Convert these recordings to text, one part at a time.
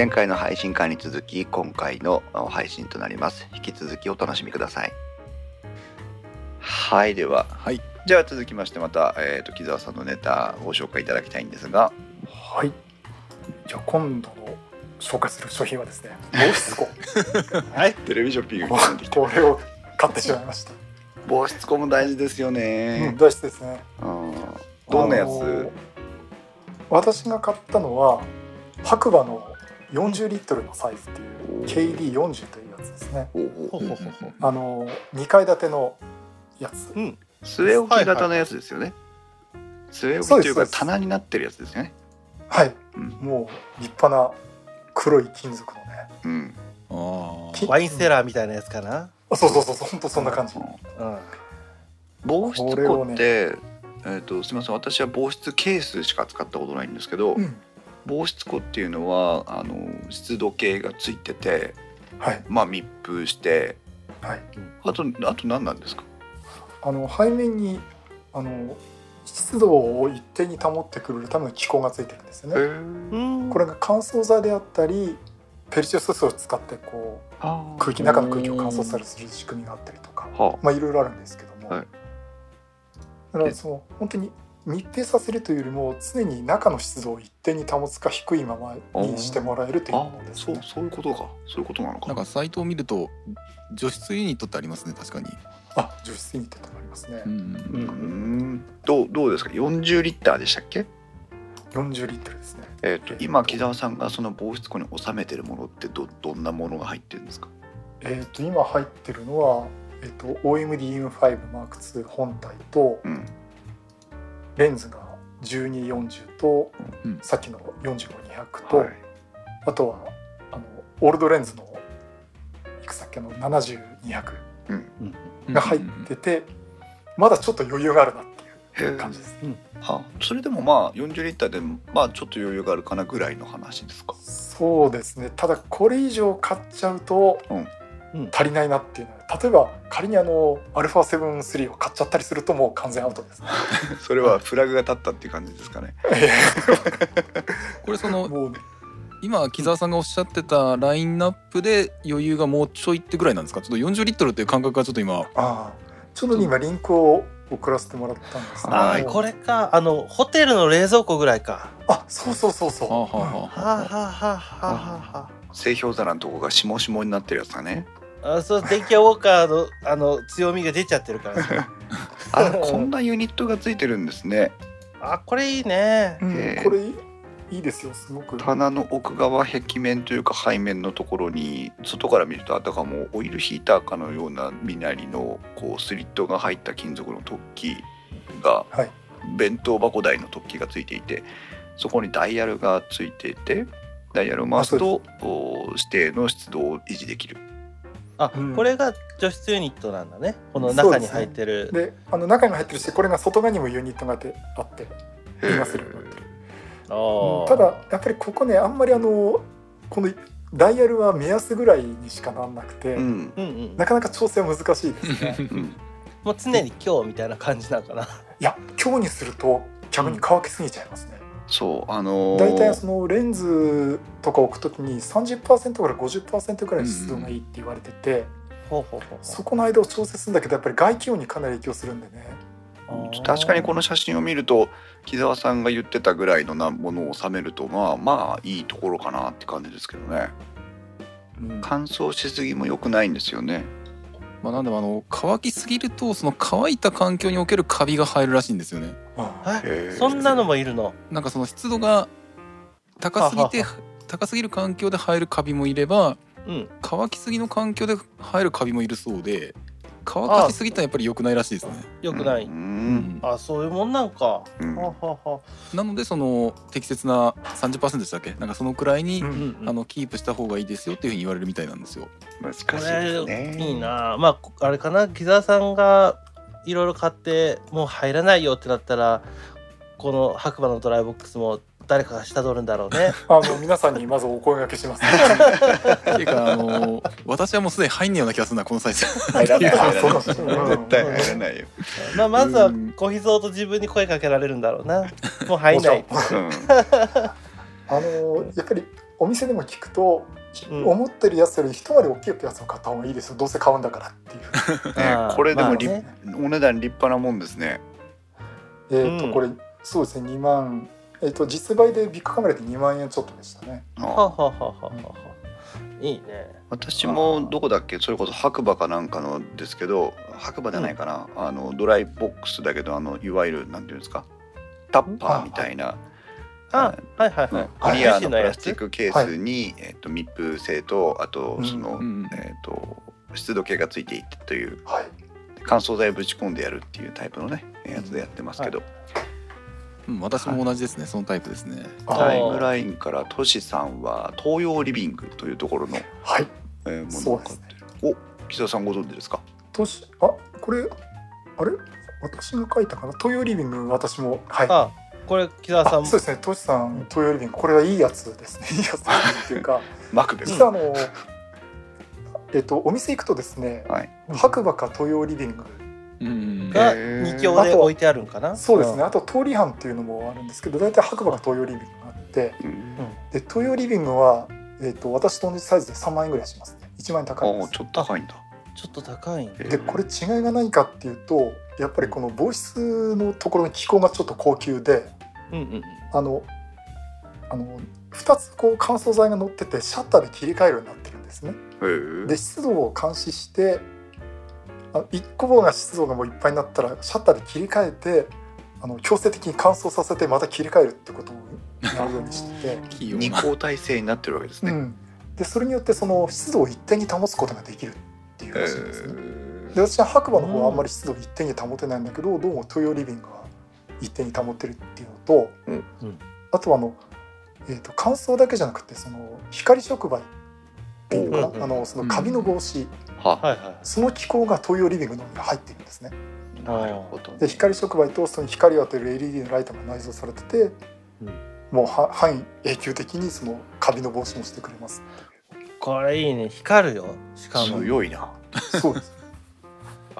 前回の配信会に続き今回の配信となります。引き続きお楽しみください。はいでは。はい。じゃあ続きましてまた、えー、と木澤さんのネタをご紹介いただきたいんですが。はい。じゃあ今度の紹介する商品はですね、防湿庫。はい。テレビショッピングこれを買ってしまいました。防湿庫も大事ですようん、ね、大事ですね。うんどんなやつ、私が買ったのは白馬の40リットルのサイズっていう KD40 というやつですね。ほうほうほうほうほうあの2階建てのやつ。うん据え置き型のやつですよね、据え置きというか棚になってるやつですよねはい。うんもう立派な黒い金属のね。うんワインセラーみたいなやつかな？あそうそうそうそう、本当そんな感じ。うん。防湿庫って、えー、とすみません私は防湿ケースしか使ったことないんですけど、うん。防湿庫っていうのはあの湿度計がついててはい。まあ密封してはい。あとあと何なんですか？あの背面にあの湿度を一定に保ってくれるための気孔がついてるんですよね。うん。これが乾燥剤であったりペルチオスを使ってこう空気中の空気を乾燥させる仕組みがあったりとか、はまあいろいろあるんですけども、はい。だからその本当に密閉させるというよりも常に中の湿度を一定に保つか低いままにしてもらえるというあものですね。そうそういうことか。そういうことなのか。なんかサイトを見ると除湿ユニットってありますね確かに。あ除湿ユニットとかありますね。うんうーん。どうどうですか？40リッターでしたっけ？40リットルですね。えっ、と今木澤さんがその防湿庫に収めてるものってどどんなものが入ってるんですか？えっ、と今入ってるのはえっ、と OMD-M5 M2 本体とうんレンズが1240と、うん。さっきの45-200と、はい。あとはあのオールドレンズのいくつだっけの70-200うん。が入ってて、まだちょっと余裕があるなっていう感じです。はそれでもまあ40リッターでもまあちょっと余裕があるかなぐらいの話ですか？そうですね。ただこれ以上買っちゃうとうんうん足りないなっていうのは例えば仮にあの α7-3 を買っちゃったりするともう完全アウトですね。それはフラグが立ったっていう感じですかね。これその もう今木澤さんがおっしゃってたラインナップで余裕がもうちょいってぐらいなんですか？ちょっと40リットルっていう感覚がちょっと今。ああ。ちょうど今リンクを送らせてもらったんですはい。ーこれか。あのホテルの冷蔵庫ぐらいか。あそうそうそうそう、はあはあははあ。はあはあはあは製氷皿のとこがしもしもになってるやつだねあ。あそう電気屋ウォーカーのあの強みが出ちゃってるからね。あこんなユニットがついてるんですねあこれいいね。うんこれいいいいですよすごく棚の奥側壁面というか背面のところに外から見るとあたかもオイルヒーターかのような身なりのこうスリットが入った金属の突起がはい弁当箱台の突起がついていてそこにダイヤルがついていてダイヤルを回すとお指定の湿度を維持できるあ、うん。これが除湿ユニットなんだね。この中に入ってる。であの中にも入ってるしこれが外側にもユニットがあってあって見ますよ。あー。ただやっぱりここねあんまりあのこのダイヤルは目安ぐらいにしかなんなくて、うん。うんうん。なかなか調整は難しいですね。うん。もう常に今日みたいな感じなのかな。いや今日にすると逆に乾きすぎちゃいますね、そうあのー大体そのレンズとか置くときに30%から50%ぐらいの湿度がいいって言われてて、そこの間を調整するんだけどやっぱり外気温にかなり影響するんでね。確かにこの写真を見ると木澤さんが言ってたぐらいのなものを収めるとまあまあいいところかなって感じですけどね。乾燥しすぎも良くないんですよねまあなんでもあの乾きすぎるとその乾いた環境におけるカビが入るらしいんですよねそんなのもいるの？なんかその湿度が高すぎては高すぎる環境で入るカビもいればうん。乾きすぎの環境で入るカビもいるそうで乾かしすぎたらやっぱり良くないらしいですね。よくない。ううん。んあ、そういうもんなんか。うん。はあはあはあ。なのでその適切な30%でしたっけ？なんかそのくらいに、うんうんうん。あのキープした方がいいですよっていうふうに言われるみたいなんですよ。難しいこですれねいいな。まああれかな？木澤さんがいろいろ買ってもう入らないよってなったらこの白馬のドライボックスも誰かが下取るんだろうね。あの皆さんにまずお声掛けします、っていうかあの私はもうすでに入んねえような気がするなこのサイズ。入らない。絶対入らないよ、まあまずはうん。小秘蔵と自分に声かけられるんだろうな。もう入んない。うん。あのやっぱりお店でも聞くと、うん。思ってるやつより一回り大きいやつを買った方がいいですよ。どうせ買うんだからっていう。ねこれでも立まあね。お値段立派なもんですね。えっ、と、うん。これそうですね2万えっ、と実売でビッグカメラで2万円ちょっとでしたね。あはあ。はあはあはあは。あいいね。私もどこだっけ？それこそ白馬かなんかのですけど白馬じゃないかな、あのドライボックスだけどあのいわゆるなんていうんですか？タッパーみたいな、あはいはいはい。クリアのプラスチックケースに、えっと密封性とあとうん。その、うんえっと湿度計がついていてという。はい。乾燥剤をぶち込んでやるっていうタイプのねやつでやってますけど、うん、私も同じですねそのタイプですね。タイムラインからトシさんは東洋リビングというところの、はい。えーものを買っそうですね。てる、お木澤さんご存知ですか？年あこれあれ？私が書いたかな？東洋リビング私もはい。あこれ木澤さんそうですね。トシさん東洋リビングこれはいいやつですね。いいやつっていうか。マクベル、実はあの、えっとお店行くとですね、はい。白馬か東洋リビングうんが二強で置いてあるんかな？そうですね、あと通り班っていうのもあるんですけど大体白馬か東洋リビングがあってうん。で東洋リビングは、えっと私と同じサイズで3万円ぐらいしますね。1万円高いです。ああちょっと高いんだ。ちょっと高いでこれ違いが何かっていうとやっぱりこの防湿のところの気候がちょっと高級でうんうんあのあの2つこう乾燥剤が乗っててシャッターで切り替えるようになってるんですね。で湿度を監視してあ1個分が湿度がもういっぱいになったらシャッターで切り替えてあの強制的に乾燥させてまた切り替えるってことをやるようにして 二交代制になってるわけですね、うん、でそれによってその湿度を一定に保つことができるっていうへらしいんですね。ー。で私は白馬の方はあんまり湿度を一定に保てないんだけどどうも東洋リビングは一定に保ってるっていうのと、うん。うんあとはあの、えー、と乾燥だけじゃなくてその光触媒っていうのかな、うんあのそのカビの防止、は。はいはい。その機構が東洋リビングのに入ってるんですね。なるほど、ね、で光触媒とその光を当てる LED のライトが内蔵されてて、うん。もうは範囲永久的にそのカビの防止もしてくれます。これいいね。光るよ。しかも。強いな。そうです。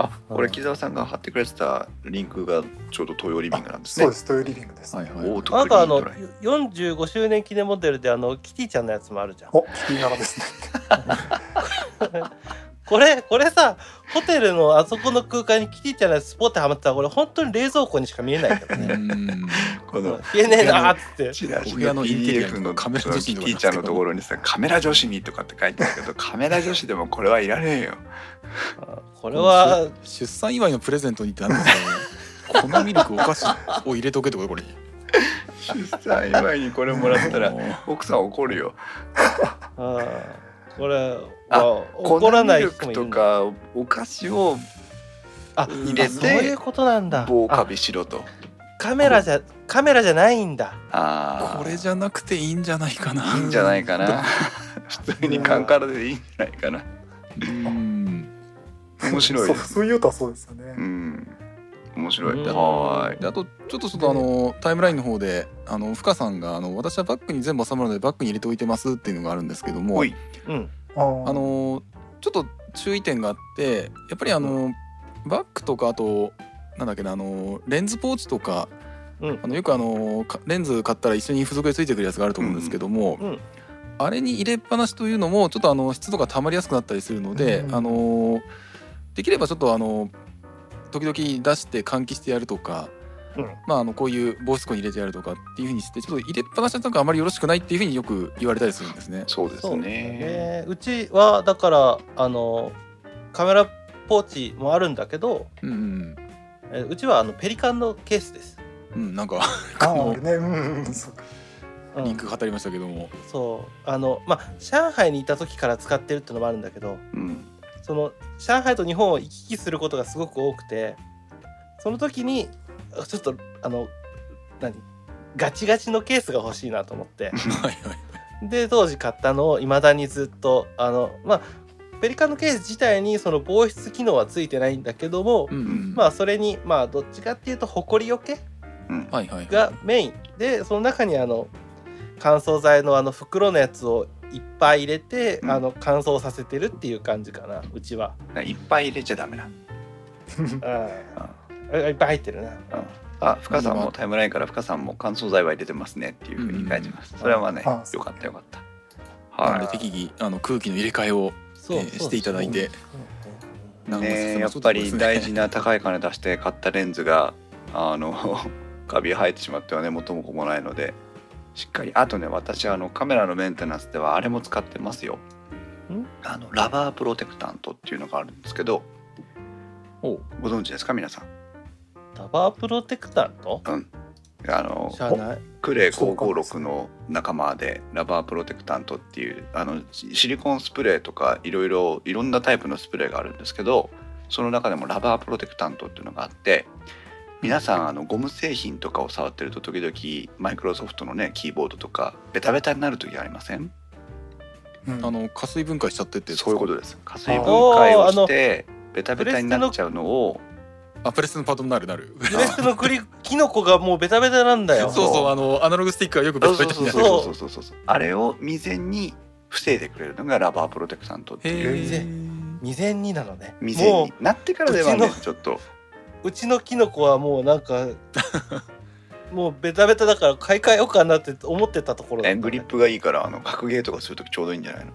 あこれうん木澤さんが貼ってくれてたリンクがちょうど東洋リビングなんですね。そうです。東洋リビングです。はいはいオートクリあとあのーンドライ45周年記念モデルであのキティちゃんのやつもあるじゃん。おキティ柄ですね。これこれさホテルのあそこの空間にキティちゃんのやつスポッてはまってたらこれ本当に冷蔵庫にしか見えないからうねん。この消えねえなーっつって。チラシお部屋のインテリアのカメラ女子キティちゃんのところにさカメラ女子にとかって書いてあるけど カメラ女子でもこれはいらねえよ。これは出産祝いのプレゼントにってなんですかこのミルクお菓子を入れとけってことこれ。出産祝いにこれもらったら奥さん怒るよ。あーこれあは怒らない人もいるとかお菓子をあ入れてそういうことなんだ。棒カあビしろと。カメラじゃカメラじゃないんだ。ああこれじゃなくていいんじゃないかな。いいんじゃないかな。普通にカンカラでいいんじゃないかな。うん。面白い。そうそういうとはそうですよね。うん。面白い。うん。はーい。であとちょっとちょっとあのタイムラインの方であの深さんがあの私はバッグに全部収まるのでバッグに入れておいてますっていうのがあるんですけども。うんあのちょっと注意点があってやっぱりあのバッグとかあとなんだっけなあのレンズポーチとかうん。あのよくあのかレンズ買ったら一緒に付属でついてくるやつがあると思うんですけども、うん。あれに入れっぱなしというのもちょっとあの湿度が溜まりやすくなったりするので、うんあのできればちょっとあの時々出して換気してやるとか、うん。まああのこういう防湿庫に入れてやるとかっていうふうにしてちょっと入れっぱなしだとあまりよろしくないっていうふうによく言われたりするんですね。そうですね。ね。うちはだからあのカメラポーチもあるんだけどうんうん。えうちはあのペリカンのケースです、うん、なんかあ あね。うんうんそうリンクが貼ってありましたけども、そう。あのまあ上海にいた時から使ってるっていうのもあるんだけどうん。その上海と日本を行き来することがすごく多くてその時に ちょっとあの何？ガチガチのケースが欲しいなと思って。で当時買ったのをいまだにずっとあのまあペリカンのケース自体にその防湿機能はついてないんだけども、うんうん。まあそれにまあどっちかっていうとほこりよけがメイン。でその中にあの乾燥剤のあの袋のやつをいっぱい入れて、うん。あの乾燥させてるっていう感じかなうちは。いっぱい入れちゃダメな いっぱい入ってるな。あ深さんもタイムラインから深さんも乾燥剤は入れてますねっていうふうに書いてます。それはまあねあよかったよかった。はいなので適宜あの空気の入れ替えをそうえーしていただいてねやっぱり大事な高い金出して買ったレンズがあの カビ生えてしまってはね元も子もないのでしっかり。あとね私あのカメラのメンテナンスではあれも使ってますよ。ん？あのラバープロテクタントっていうのがあるんですけどご存知ですか皆さん？ラバープロテクタント？あの知らない。クレイそうかもです556の仲間でラバープロテクタントっていうあのシシリコンスプレーとかいろいろいろんなタイプのスプレーがあるんですけどその中でもラバープロテクタントっていうのがあって皆さんあのゴム製品とかを触ってると時々マイクロソフトのねキーボードとかベタベタになる時ありません？うん。あの加水分解しちゃってってそういうことです。加水分解をしてベタベタになっちゃうのをあプレステのパートになるなる。プレステのクリキノコがもうベタベタなんだよ。そうそうあのアナログスティックはよくベそうタベタになる。そうそうそうそう。そうそうあれを未然に防いでくれるのがラバープロテクタントっていう。未然。になのね。未然もになってからではねうちょっと。ううちのキノコはもうなんか もうベタベタだから買い替えようかなって思ってたところね。えグリップがいいからあの格ゲーとかするときちょうどいいんじゃないの？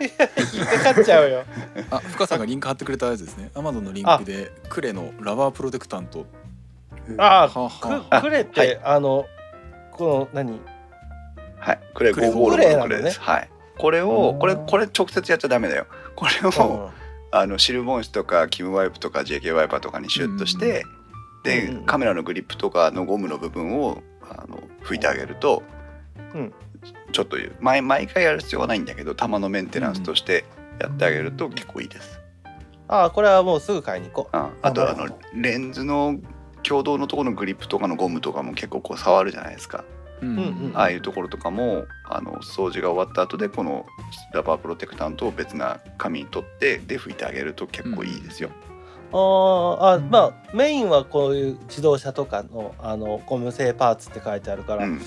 引っかかっちゃうよ。あ深さんがリンク貼ってくれたやつですね。アマゾンのリンクでクレのラバープロテクタント。あはあくくれって、はい。あのこの何？はい。クレ556クレなのクレです、はい。これをうん。これこれ直接やっちゃダメだよ。これを、あのシルボン紙とかキムワイプとか JK ワイパーとかにシュッとして、で、うんうん。カメラのグリップとかのゴムの部分をあの拭いてあげると、うんちょっと毎毎回やる必要はないんだけど弾のメンテナンスとしてやってあげると結構いいです。ああこれはもうすぐ買いに行こああとあのレンズの共同のところのグリップとかのゴムとかも結構こう触るじゃないですか。うん。うんうんああいうところとかもあの掃除が終わった後でこのラバープロテクタントを別な紙に取ってで拭いてあげると結構いいですよ。うああまあメインはこういう自動車とかのあのゴム製パーツって書いてあるから、う、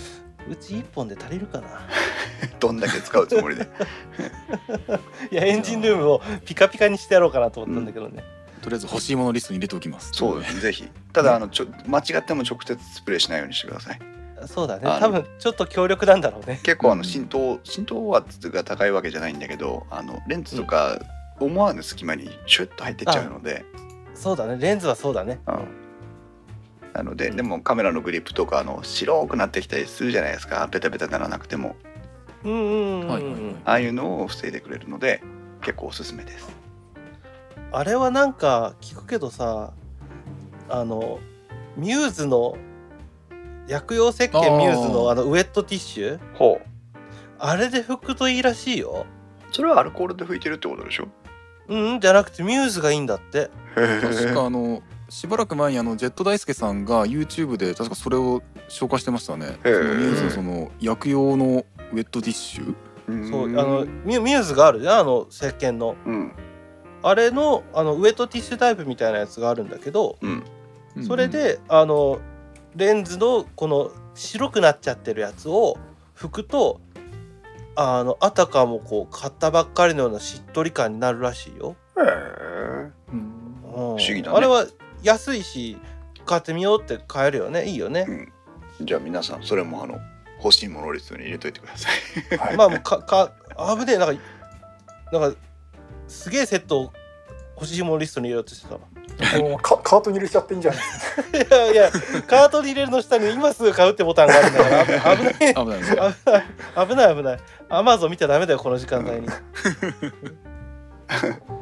うんち1本で足りるかな？どんだけ使うつもりで。いやエンジンルームをピカピカにしてやろうかなと思ったんだけどね、とりあえず欲しいものリストに入れておきます。そうです。ね ぜひ。ただあのちょ間違っても直接スプレーしないようにしてください。そうだね。多分ちょっと強力なんだろうね。結構あのうん。浸透浸透圧が高いわけじゃないんだけどあのレンズとか思わぬ隙間にシュッと入ってっちゃうので。そうだね。レンズはそうだね。うんなのででもカメラのグリップとかあの白くなってきたりするじゃないですか。ベタベタならなくても。うんああいうのを防いでくれるので結構おすすめです。あれはなんか聞くけどさあのミューズの薬用石鹸ミューズのあのウェットティッシュ？ほう。あれで拭くといいらしいよ。それはアルコールで拭いてるってことでしょ？うんじゃなくてミューズがいいんだって。確かあのしばらく前にあのジェット大輔さんが YouTube で確かそれを紹介してましたね。ミュー。ズのその薬用のウェットティッシュ。そうあのミュミューズがあるじゃんあの石鹸の。うん。あれのあのウェットティッシュタイプみたいなやつがあるんだけどうん。それであのレンズのこの白くなっちゃってるやつを拭くとあのあたかもこう買ったばっかりのようなしっとり感になるらしいよ。へえうん。不思議だね。あれは安いし買ってみようって買えるよね。いいよね。じゃあ皆さんそれもあの欲しいものリストに入れといてください。は いまあもうかか危ねえ。なんかなんかすげえセットを欲しいものリストに入れようとしてた。もうカカートに入れちゃっていいんじゃない いやいやカートに入れるの下に今すぐ買うってボタンがあるんだから。危危ない危ない。危ない危ない。危ない。アマゾン見ちゃダメだよこの時間帯に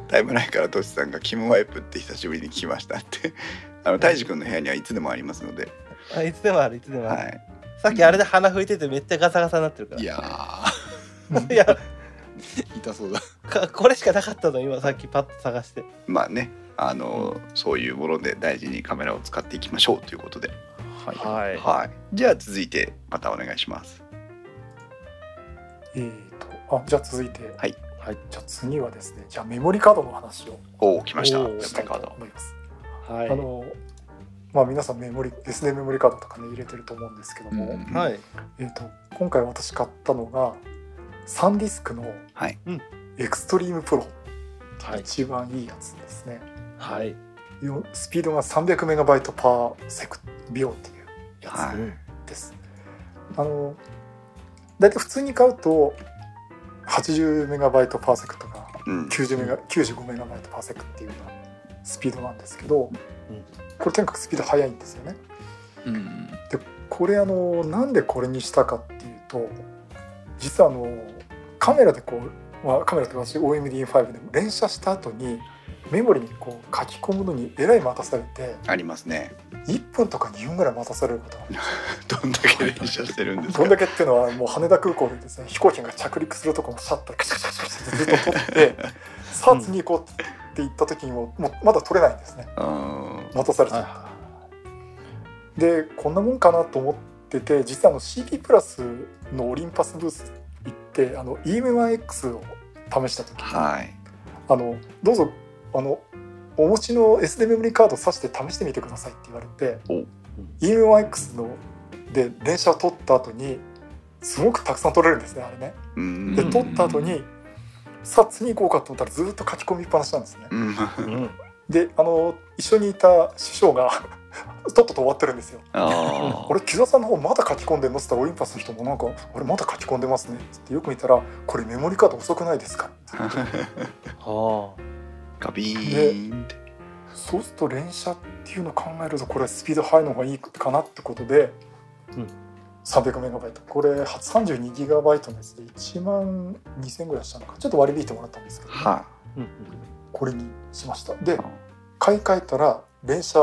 だいぶ前からトシさんがキムワイプって久しぶりに聞きましたって。あの大治君の部屋にはいつでもありますので。あい。つでもあるいつでもある、はい。さっきあれで鼻拭いててめっちゃガサガサになってるから。いや いや。ー痛そうだ。かこれしかなかったの？今さっきパッと探して。まあね。あの、そういうもので大事にカメラを使っていきましょうということで。はい。はい。はい。じゃあ続いてまたお願いします。えーとあじゃあ続いて。はいはいじゃあ次はですねじゃあメモリカードの話をおお来ました。メモリしたいとカード思います。はい。あのまあ皆さんメモリ SD メモリカードとかね入れてると思うんですけども、うんはい。えー、と今回私買ったのがサンディスクのはい。エクストリームプロ、はい。一番いいやつですね。はい。よスピードが300メガバイトパーセク秒っていうやはい。つです、あの大体普通に買うと80メガバイトパーセクトがうん。90メガ95メガバイトパーセクっていうようなスピードなんですけど、うん。これとにかくスピード速いんですよね。うん。でこれあのなんでこれにしたかっていうと実はあのカメラでこう、まあ、カメラって私 OMD5 でも連写した後にメモリにこう書き込むのにえらい待たされてありますね1分とか2分ぐらい待たされること どんだけ練習してるんですかどんだけっていうのはもう羽田空港でですね飛行機が着陸するとこのシャッターカチャカチャカチャってずっと撮ってさあ次行こうって言った時にももうまだ撮れないんですねうん待たされちゃって。でこんなもんかなと思ってて実はあの CP プラスのオリンパスブース行ってあの EMIX を試した時に、はいあのどうぞあのお持ちの SD メモリーカード挿して試してみてくださいって言われてお EMIX ので連写を撮った後にすごくたくさん撮れるんですねあれね。うんでうん撮った後にさあ次行こうかと思ったらずっと書き込みっぱなしなんですね。であの一緒にいた師匠が とっとと終わってるんですよ。ああれ木澤さんの方まだ書き込んでんのっつったらオリンパスの人もなんか「あれまだ書き込んでますね」っつってよく見たら「これメモリカード遅くないですか? あはガビーンって」そうすると連写っていうのを考えるとこれスピード速いのがいいかなってことで、うん。300メガバイト。これ32ギガバイトのやつで1万2000ぐらいしたのか。ちょっと割り引いてもらったんですけどね、はあ。うんこれにしました。であ買い替えたら連写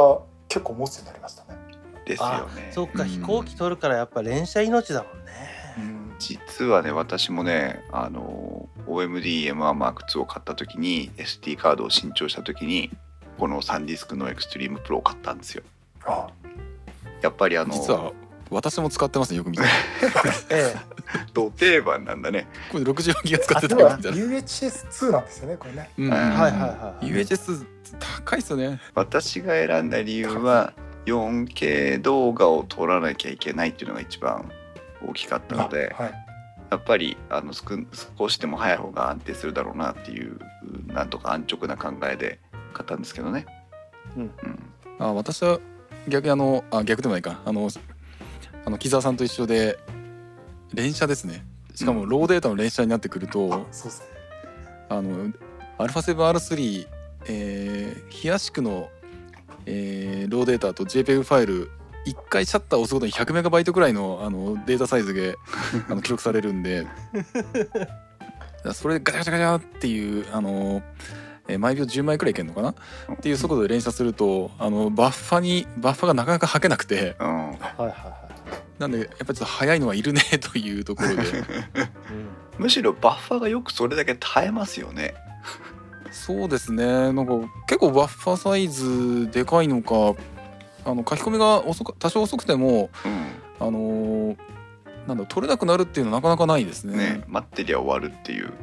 結構持つようになりましたね、ですよあねそっか。うん。飛行機取るからやっぱ連射命だもんね。実はね私もねあの OMDM1M2 を買った時に SD カードを新調した時にこのサンディスクのエクストリームプロを買ったんですよ。あ。やっぱりあの実は私も使ってますねよく見たら え。ド定番なんだね。これ64ギガ使ってたよみたいな。UHS2 なんですよねこれね。うん。はいえ。はいはい。はい。UHS 高いっすよね。私が選んだ理由は 4K 動画を撮らなきゃいけないっていうのが一番大きかったのであはい。やっぱりあの少少しでも早い方が安定するだろうなっていうなんとか安直な考えで買ったんですけどね。うん。うん。あ私は逆にあのあ逆でもないか。あのあの木澤さんと一緒で連写ですね。しかもローデータの連写になってくると、あそうそうあの α7R3 えー、ヒヤシクの、えーローデータと JPEG ファイル1回シャッターを押すごとに100メガバイトくらいのあのデータサイズで あの記録されるんで。それでガチャガチャガチャっていうあの、えー毎秒10枚くらいいけるのかな？っていう速度で連写するとあのバッファにバッファがなかなか吐けなくて。うん。はいはいはなんでやっぱりちょっと速いのはいるね というところで。い。うん。むしろバッファがよくそれだけ耐えますよね。そうですね。なんか結構バッファサイズでかいのかあの書き込みが遅く多少遅くてもうん。あのーなんだ取れなくなるっていうのはなかなかないですね。ね待ってりゃ終わるっていう。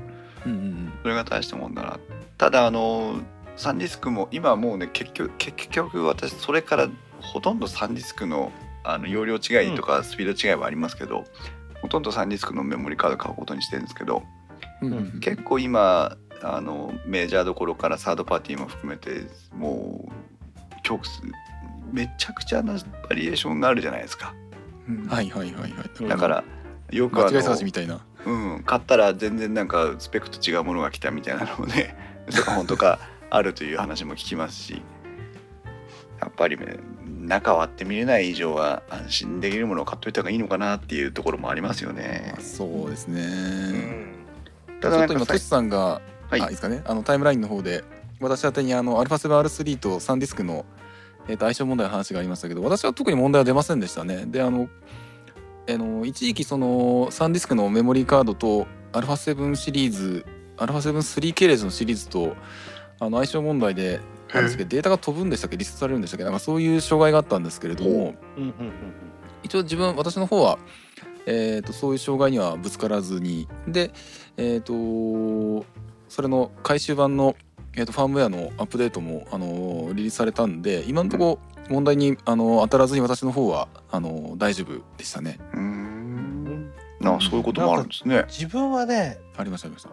うんうんそれが大したもんだな。ただあのサンディスクも今もうね結局結局私それからほとんどサンディスクのあの容量違いとかスピード違いはありますけど、ほとんどサンディスクのメモリカード買うことにしてるんですけどうんうんうん。結構今あのメジャーどころからサードパーティーも含めてもう曲数めちゃくちゃなバリエーションがあるじゃないですかうんはいはいはいはい。うんだからよくあ間違い探しの、みたいな。うん、買ったら全然なんかスペックと違うものが来たみたいなのもね嘘か本当かあるという話も聞きますしやっぱりね中割って見れない以上は安心できるものを買っといた方がいいのかなっていうところもありますよね。そうですね。うんたちょっと今トシさんが、はいあいいですかねあのタイムラインの方で私宛てにあの α7R3 とサンディスクの、えー、と相性問題の話がありましたけど私は特に問題は出ませんでしたね。であのあの一時期そのサンディスクのメモリーカードと α7 シリーズ α7-3 系列のシリーズとあの相性問題でなんですけどデータが飛ぶんでしたっけ？リストされるんでしたっけ？なんかそういう障害があったんですけれどもほう。んうん一応自分私の方は、えー、とそういう障害にはぶつからずにでえっ、とそれの回収版の、えー、とファームウェアのアップデートも、あのリリースされたんで今のところ問題に、あの当たらずに私の方はあの大丈夫でしたね。うーん。なそういうこともあるんですね。自分はねありましたありました。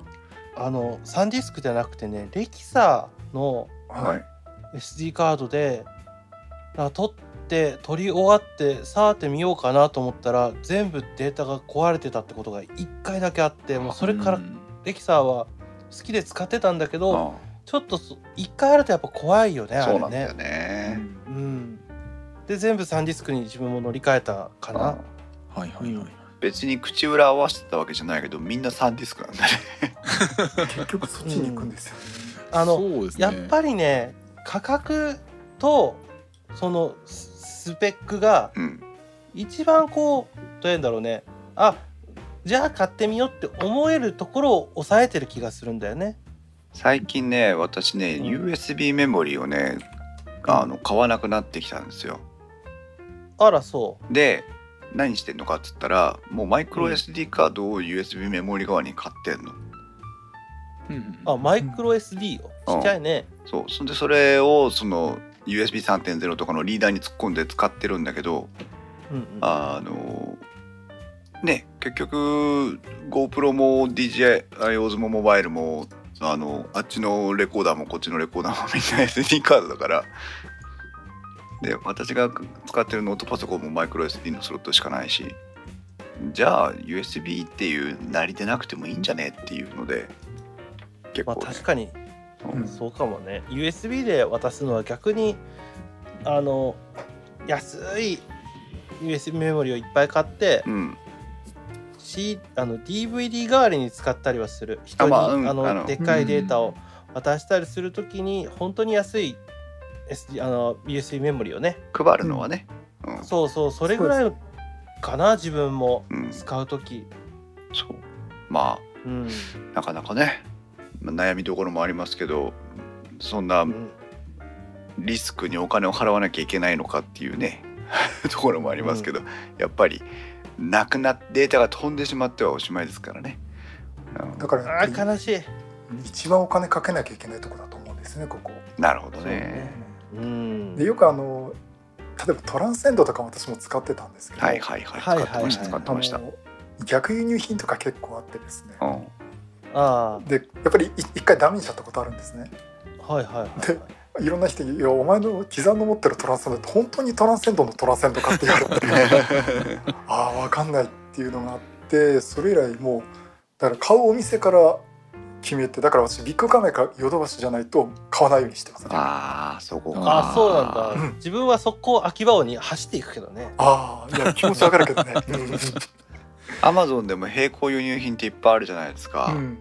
あのサンディスクじゃなくてねレキサのはい。SD カードであ取って取り終わってさーって見ようかなと思ったら全部データが壊れてたってことが1回だけあってもうそれからうん。エキサーは好きで使ってたんだけど、うんちょっとそ一回あるとやっぱ怖いよねあれそうなんだよね。ね。うん、で全部サンディスクに自分も乗り換えたかな。うんはいはいはい、別に口裏合わせてたわけじゃないけどみんなサンディスクなんだね。結局そっちに行くんですよね、あのそうですねやっぱりね価格とそのススペックがうん。一番こうどういうんだろうねあじゃあ買ってみようって思えるところを抑えてる気がするんだよね。最近ね私ね、うん USB メモリーをねあの買わなくなってきたんですよ。あらそう。で何してんのかっつったらもうマイクロうん SD カードを USB メモリ側に買ってんの。うんうんあマイクロ SD をちっちゃいね。そうそんでそれをその USB3.0 とかのリーダーに突っ込んで使ってるんだけどうんうんあのね結局 GoPro も DJI もモバイルもあのあっちのレコーダーもこっちのレコーダーもみんな SD カードだから。で私が使ってるノートパソコンもマイクロ SD のスロットしかないし。じゃあ USB っていうなりでなくてもいいんじゃねっていうので結まあ確かに。うん。そうかもね。USB で渡すのは逆にあの安い USB メモリをいっぱい買って、うん、C、あの DVD 代わりに使ったりはする。人にまあ、あうんあののでっかいデータを渡したりするときに本当に安い SD あの USB メモリをね。配るのはね、うん。そうそうそれぐらいかな自分も。うん。使う時。そう。まうん、あなかなかねまあ悩みどころもありますけどそんなうん。リスクにお金を払わなきゃいけないのかっていうね ところもありますけど、やっぱりなくなっデータが飛んでしまってはおしまいですからね。うん。だから悲しい。一番お金かけなきゃいけないところだと思うんですねここ。なるほどそうね。ね。うん。でよくあの例えばトランセンドとかも私も使ってたんですけど、はいはいはい。はい使ってましたはい使ってました。逆輸入品とか結構あってですね。うん「あでやっぱりい一回ダメにしちゃったことあるんですね。あはいはいはい、はいいろんな人に「いやお前の刻んの持ってるトランセンドって本当にトランセンドのトランセンドか?」って言われて ああ分かんないっていうのがあってそれ以来もうだから買うお店から決めてだから私ビッグカメラかヨドバシじゃないと買わないようにしてますねあああそこか。あそうなんだ、うん自分は速攻秋葉原に走っていくけどねあーいや気持ちわかるけどね アマゾンでも並行輸入品っていっぱいあるじゃないですか。うん、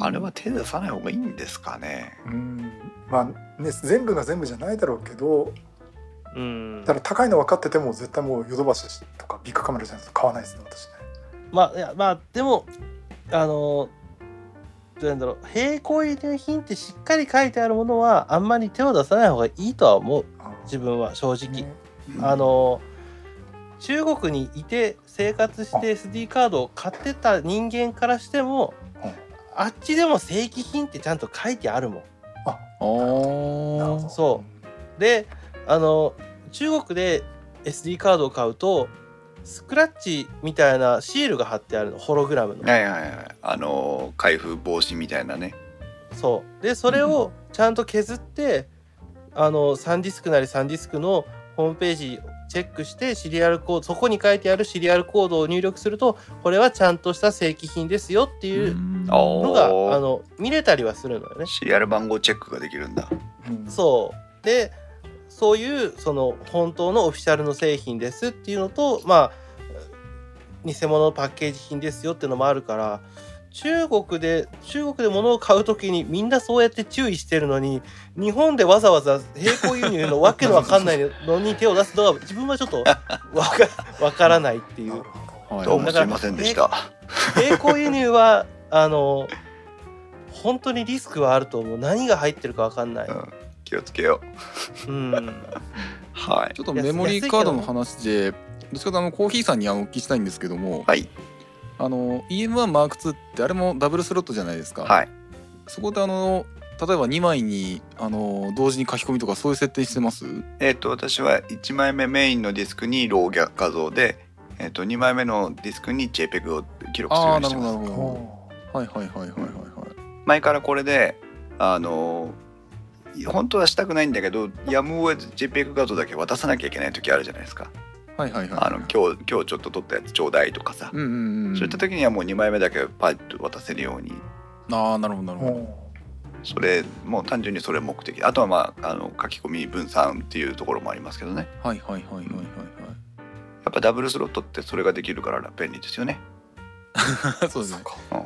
あれは手出さない方がいいんですかね。うん、まあね全部が全部じゃないだろうけどうん。だから高いの分かってても絶対もうヨドバシとかビッグカメラじゃないと買わないですね私ね。まあいやまあでもあのどうなんだろう並行輸入品ってしっかり書いてあるものはあんまり手を出さない方がいいとは思う。自分は正直、ね。あの中国にいて生活して SD カードを買ってた人間からしてもうんあっちでも正規品ってちゃんと書いてあるもん。あなるほー。どそう。であの中国で SD カードを買うとスクラッチみたいなシールが貼ってあるの。ホログラムの。はいはいはい。あの開封防止みたいなね。そう。でそれをちゃんと削って、あのサンディスクなりサンディスクのホームページチェックしてシリアルコードそこに書いてあるシリアルコードを入力するとこれはちゃんとした正規品ですよっていうおのが、おーあの見れたりはするのよね。シリアル番号チェックができるんだ。うんそうでそういうその本当のオフィシャルの製品ですっていうのとまあ偽物のパッケージ品ですよっていうのもあるから中国で中国で物を買う時にみんなそうやって注意してるのに日本でわざわざ並行輸入のわけのわかんないのに手を出すのは自分はちょっとわかわからないっていう。ほどはいどうもすいませんでした。並行輸入はあの本当にリスクはあると思う。何が入ってるかわかんない。うん。気をつけよう。うん。はい。ちょっとメモリーカードの話でどっちかというとあのコーヒーさんにあのお聞きしたいんですけども、はいあの EM1 マーク2ってあれもダブルスロットじゃないですか、はい。そこであの例えば2枚にあの同時に書き込みとかそういう設定してます？えっ、と私は1枚目メインのディスクにロー画像で、えっ、と2枚目のディスクに JPEG を記録するようにしてます。ほどなるほどおはいはいはいはいはいはい前からこれであの本当はしたくないんだけどやむを得ず JPEG 画像だけ渡さなきゃいけない時あるじゃないですか。はいはいはいあの今日今日ちょっと撮ったやつちょうだいとかさ、うんうんうんそういった時にはもう2枚目だけパッと渡せるように。ああなるほどなるほど、うん。それもう単純にそれ目的。あとはまああの書き込み分散っていうところもありますけどね。はいはいはいはいはいやっぱダブルスロットってそれができるから便利ですよね、は いそうですね。うん。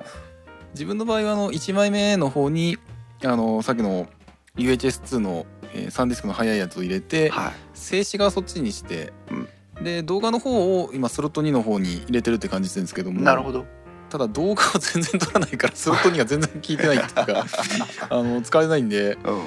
自分の場合はあの1枚目の方にあのさっきの UHS2 の、えー、サンディスクの速いやつを入れてはい。静止画そっちにして、で動画の方を今スロット2の方に入れてるって感じですけども。なるほど。ただ動画を全然撮らないからスロット2が全然効いてないっていうか あの使えないんで。うん。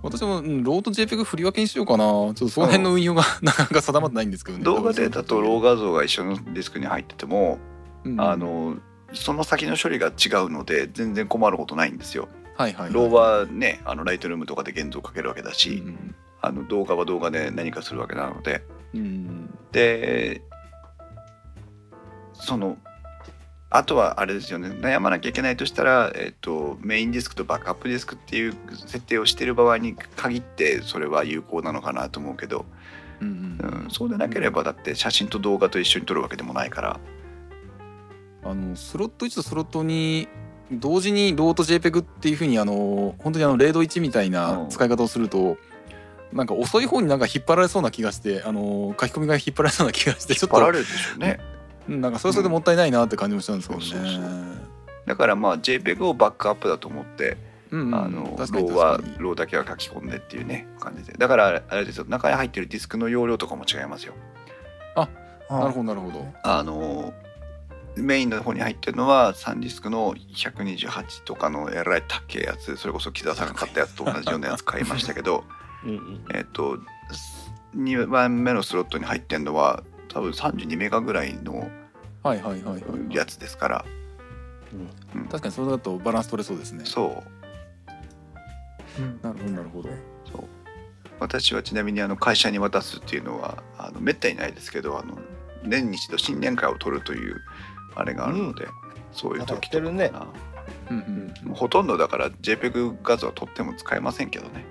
私も、うん、 RAW と JPEG 振り分けにしようかな。ちょっとその辺の運用がなかなか定まってないんですけどね。動画データと RAW 画像が一緒のディスクに入ってても、うん。あのその先の処理が違うので全然困ることないんですよ。はいはいはい。 RAW はねあの Lightroom とかで現像かけるわけだし、うん。あの動画は動画で何かするわけなのでうん。でそのあとはあれですよね。悩まなきゃいけないとしたら、えっとメインディスクとバックアップディスクっていう設定をしてる場合に限ってそれは有効なのかなと思うけど、うんうん。うん、そうでなければだって写真と動画と一緒に撮るわけでもないから。あのスロット1とスロット2同時にローと JPEG っていうふうにあの本当にあの0度1みたいな使い方をすると、なんか遅い方になんか引っ張られそうな気がしてあの書き込みが引っ張られそうな気がしてちょっとパラレルでしょうね。うんなんかそれはそれでもったいないなって感じもしたんですけどね。そうそうそうだからまあ JPEG をバックアップだと思って、うんうん。あのローはローだけは書き込んでっていうね感じで。だからあれですよ。中に入ってるディスクの容量とかも違いますよ。なるほどなるほど。あのメインの方に入ってるのはサンディスクの128とかのえらい高いやつそれこそ木澤さんが買ったやつと同じようなやつ買いましたけどうんうん。えっと2番目のスロットに入ってるのは多分32メガぐらいの。やつですから、うん。確かにそれだとバランス取れそうですね。そう。うん。なるほどなるほど。そう。私はちなみにあの会社に渡すっていうのはあのめったにないですけどあの年に一度新年会を取るというあれがあるので、そういう時とかかな、なん。うんうんほとんどだから JPEG 画像は撮っても使えませんけどね。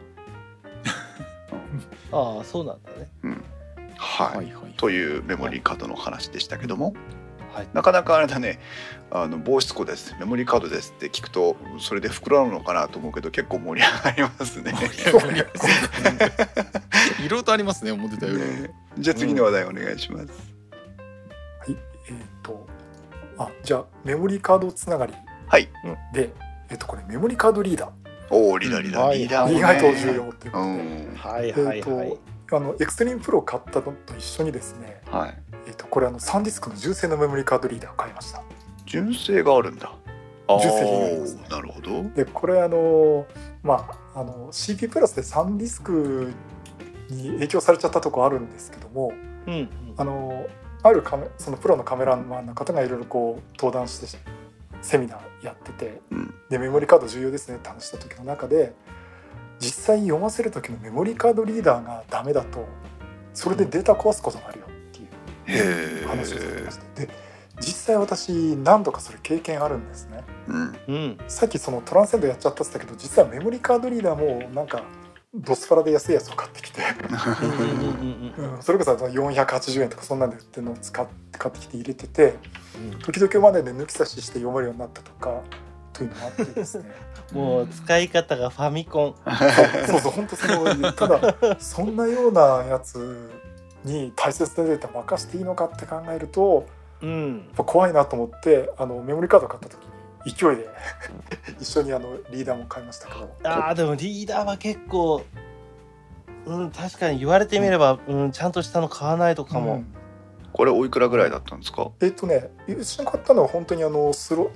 ああそうなんだね。はい、はいはい。というメモリーカードの話でしたけども。はい。なかなかあれだね。あの防湿庫です。メモリーカードですって聞くとそれで膨らむのかなと思うけど結構盛り上がりますね。いろいろとありますね思ってたより。ね。じゃあ次の話題お願いします。はい。えっ、とあじゃあメモリーカードつながりはい。でえっ、とこれメモリーカードリーダーおおリーダーリーダーはい。リーダーもね。意外と重要っていうことで、うん。はいえっ、はいはい。とあのエクストリームプロを買ったのと一緒にですねはい。えっ、とこれあのサンディスクの純正のメモリーカードリーダーを買いました。純正があるんだ。純正品がありますあーなるほど。でこれあのまああの CP プラスでサンディスクに影響されちゃったとこあるんですけどもうんうん。あのあるカメそのプロのカメラマンの方がいろいろこう登壇してセミナーやっててうんでメモリカード重要ですねって話した時の中で実際読ませる時のメモリカードリーダーがダメだとそれでデータ壊すことがあるよっていう。話をされてましてで実際私何度かそれ経験あるんですねうん。うんさっきそのトランセンドやっちゃったって言ったけど実はメモリカードリーダーもなんかドスパラで安いやつを買ってきて、うんそれこそ480円とかそんなんで売ってるのを使って買ってきて入れててうん。時々までで抜き差しして読めるようになったとかというのもあってですね。もう使い方がファミコン。そう そう本当そういうただそんなようなやつに大切なデータ任せていいのかって考えるとうん。怖いなと思ってあのメモリカード買った時に勢いで 一緒にあのリーダーも買いましたけど。あーでもリーダーは結構うん確かに言われてみれば、うん、ちゃんとしたの買わないとかも、うん。これおいくらぐらいだったんですか？えっとねうちの買ったのは本当にあのスロ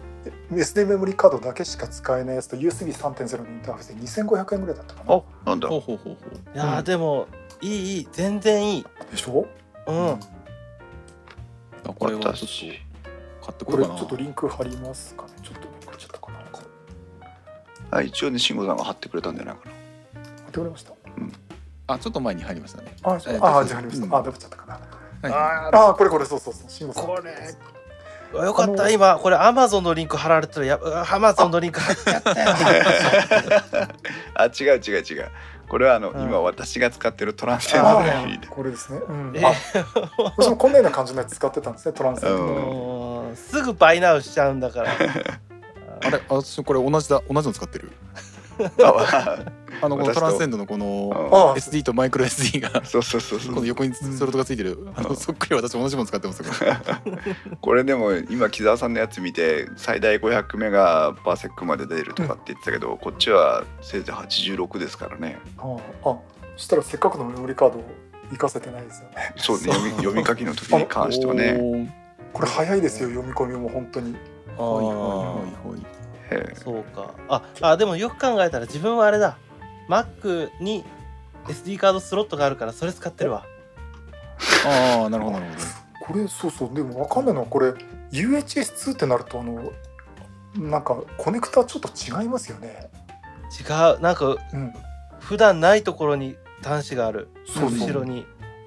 SD メモリカードだけしか使えないやつと USB3.0 のインターフェースで2500円ぐらいだったかな。あ、なんだ。ほ。うほうほうほう。いやーでもいいいい全然いい。でしょ、うん、あこれはちょっと私買ってここれち。ょっとリンク貼りますかね。ちょっとこれちゃったかな。貼あ、一応ね、慎吾さんが貼ってくれたんじゃないかな。ってくれましたあちょっと前に入りましたね。あ、えっとあじゃあ貼りました、うん。あダブっちゃったかな。はい。ああこれこれそうそうそう。慎吾さん。これよかった。今これアマゾンのリンク貼られてたらやアマゾンのリンク貼っちゃったよ。あ、違う違う違う。これはあの、うん。今私が使ってるトランセンドのあフィード。これですね、うん、えあ私もこんなような感じのやつ使ってたんですね。トランセント、うん。もうすぐバイナウしちゃうんだから。あ あれ私これ同じだ同じの使ってる？あ あのこのトランスセンドのこのあ SD とマイクロ SD が。そうそうそうそう。この横にスロットがついてる、あうん。のそっくり私同じもの使ってますよ。こ れこれでも今木澤さんのやつ見て最大500メガパーセックまで出るとかって言ってたけど、こっちはせいぜい86ですからね。ああ。そしたらせっかくのメモリカードを活かせてないですよね。そうね。読み読み書きの時に関してはね。これ早いですよ読み込みも本当に。あはいはいーはいはい。ええそうか。ああでもよく考えたら自分はあれだ。Mac に SD カードスロットがあるからそれ使ってるわ。ああなるほどなるほこれそうそう。でも分かんないのはこれ UHS2 ってなるとあのなんかコネクタちょっと違いますよね。違う。なんかうん。普段ないところに端子がある。そうそう。後ろに。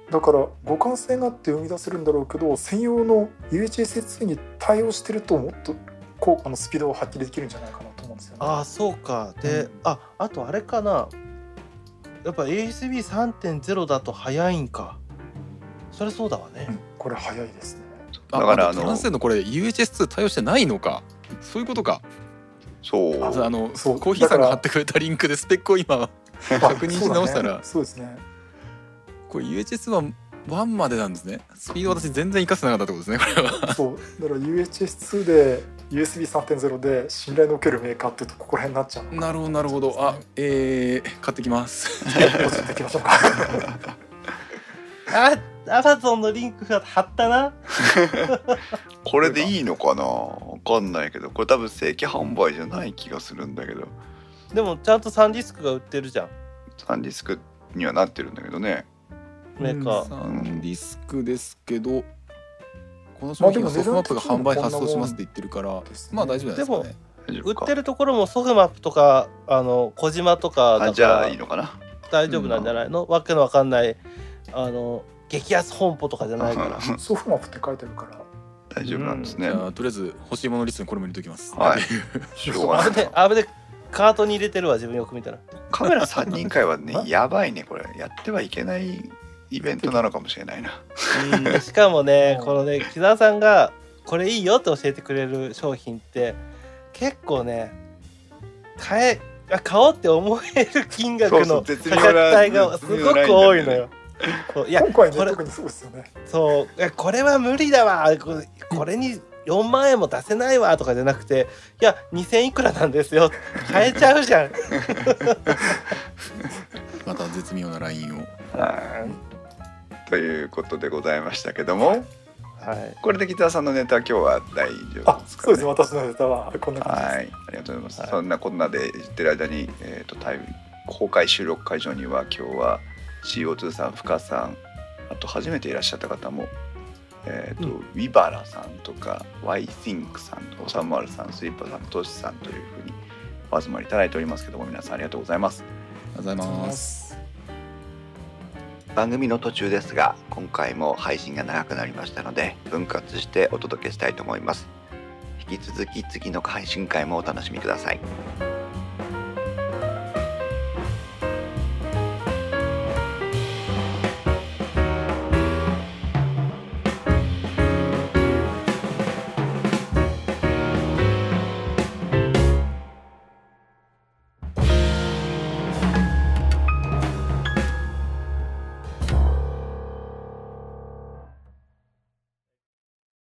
だから互換性があって読み出せるんだろうけど専用の UHS2 に対応してるともっとこうあのスピードを発揮できるんじゃないかなと思うんですよね。ああそうか。で、うん。ああとあれかな。やっぱ ASB3.0 だと早いんか。それそうだわね、うんこれ早いですね。どだからあのあトランスセンドこれ UHS2 対応してないのか。そういうことか。そう。ああのそう。コーヒーさんが貼ってくれたリンクでスペックを今あ確認し直したら。そうだね。そうですね。これ UHS は1までなんですね。スピード私全然活かせなかったってことですねこれは。そう。だから UHS2 で USB3.0 で信頼のおけるメーカーっていうとここら辺になっちゃうな。るほどなるほど。あえー、買ってきます。ポチっていきましょうかあアマゾンのリンクが貼ったな。これでいいのかな？わかんないけど。これ多分正規販売じゃない気がするんだけど。でもちゃんとサンディスクが売ってるじゃん。サンディスクにはなってるんだけどね。メーカー、サンディスクですけどこの商品はソフトマップが販売発送しますって言ってるからまあ大丈夫ですかね。売大丈夫か。ってるところもソフマップとかあの小島とかだあじゃあいいのかな。大丈夫なんじゃないの、わけのわかんないあの激安本舗とかじゃないから。ソフマップって書いてあるから。大丈夫なんですね、とりあえず欲しいものリストにこれも入れておきます。はい。しょうがない。あぶねあぶねカートに入れてるわ自分よく見たら。カメラ3人会はね やばいねこれ。やってはいけないイベントなのかもしれないな。うん。しかもねうん。このね木澤さんがこれいいよって教えてくれる商品って結構ね買えあ買おうって思える金額の価格帯がすごく多いのよ。こういや今回ねこれ特にそうですよね。そういやこれは無理だわ。これこれに4万円も出せないわ。とかじゃなくていや2000いくらなんですよ。買えちゃうじゃん。また絶妙なラインを。はいということでございましたけどもはい、これで北さんのネタ今日は大丈夫あですかそうですね私のネタはこんな感じです、はい、ありがとうございます。はい。そんなこんなで言ってる間に、えー、とタイム公開収録会場には今日は CO2 さん、深さん、あと初めていらっしゃった方も、えーとうん。ウィバラさんとか YThink さん、おさまるさん、スイッパーさん、トシさんというふうにお集まりいただいておりますけども皆さんありがとうございます。ありがとうございます番組の途中ですが今回も配信が長くなりましたので分割してお届けしたいと思います。引き続き次の配信会もお楽しみください。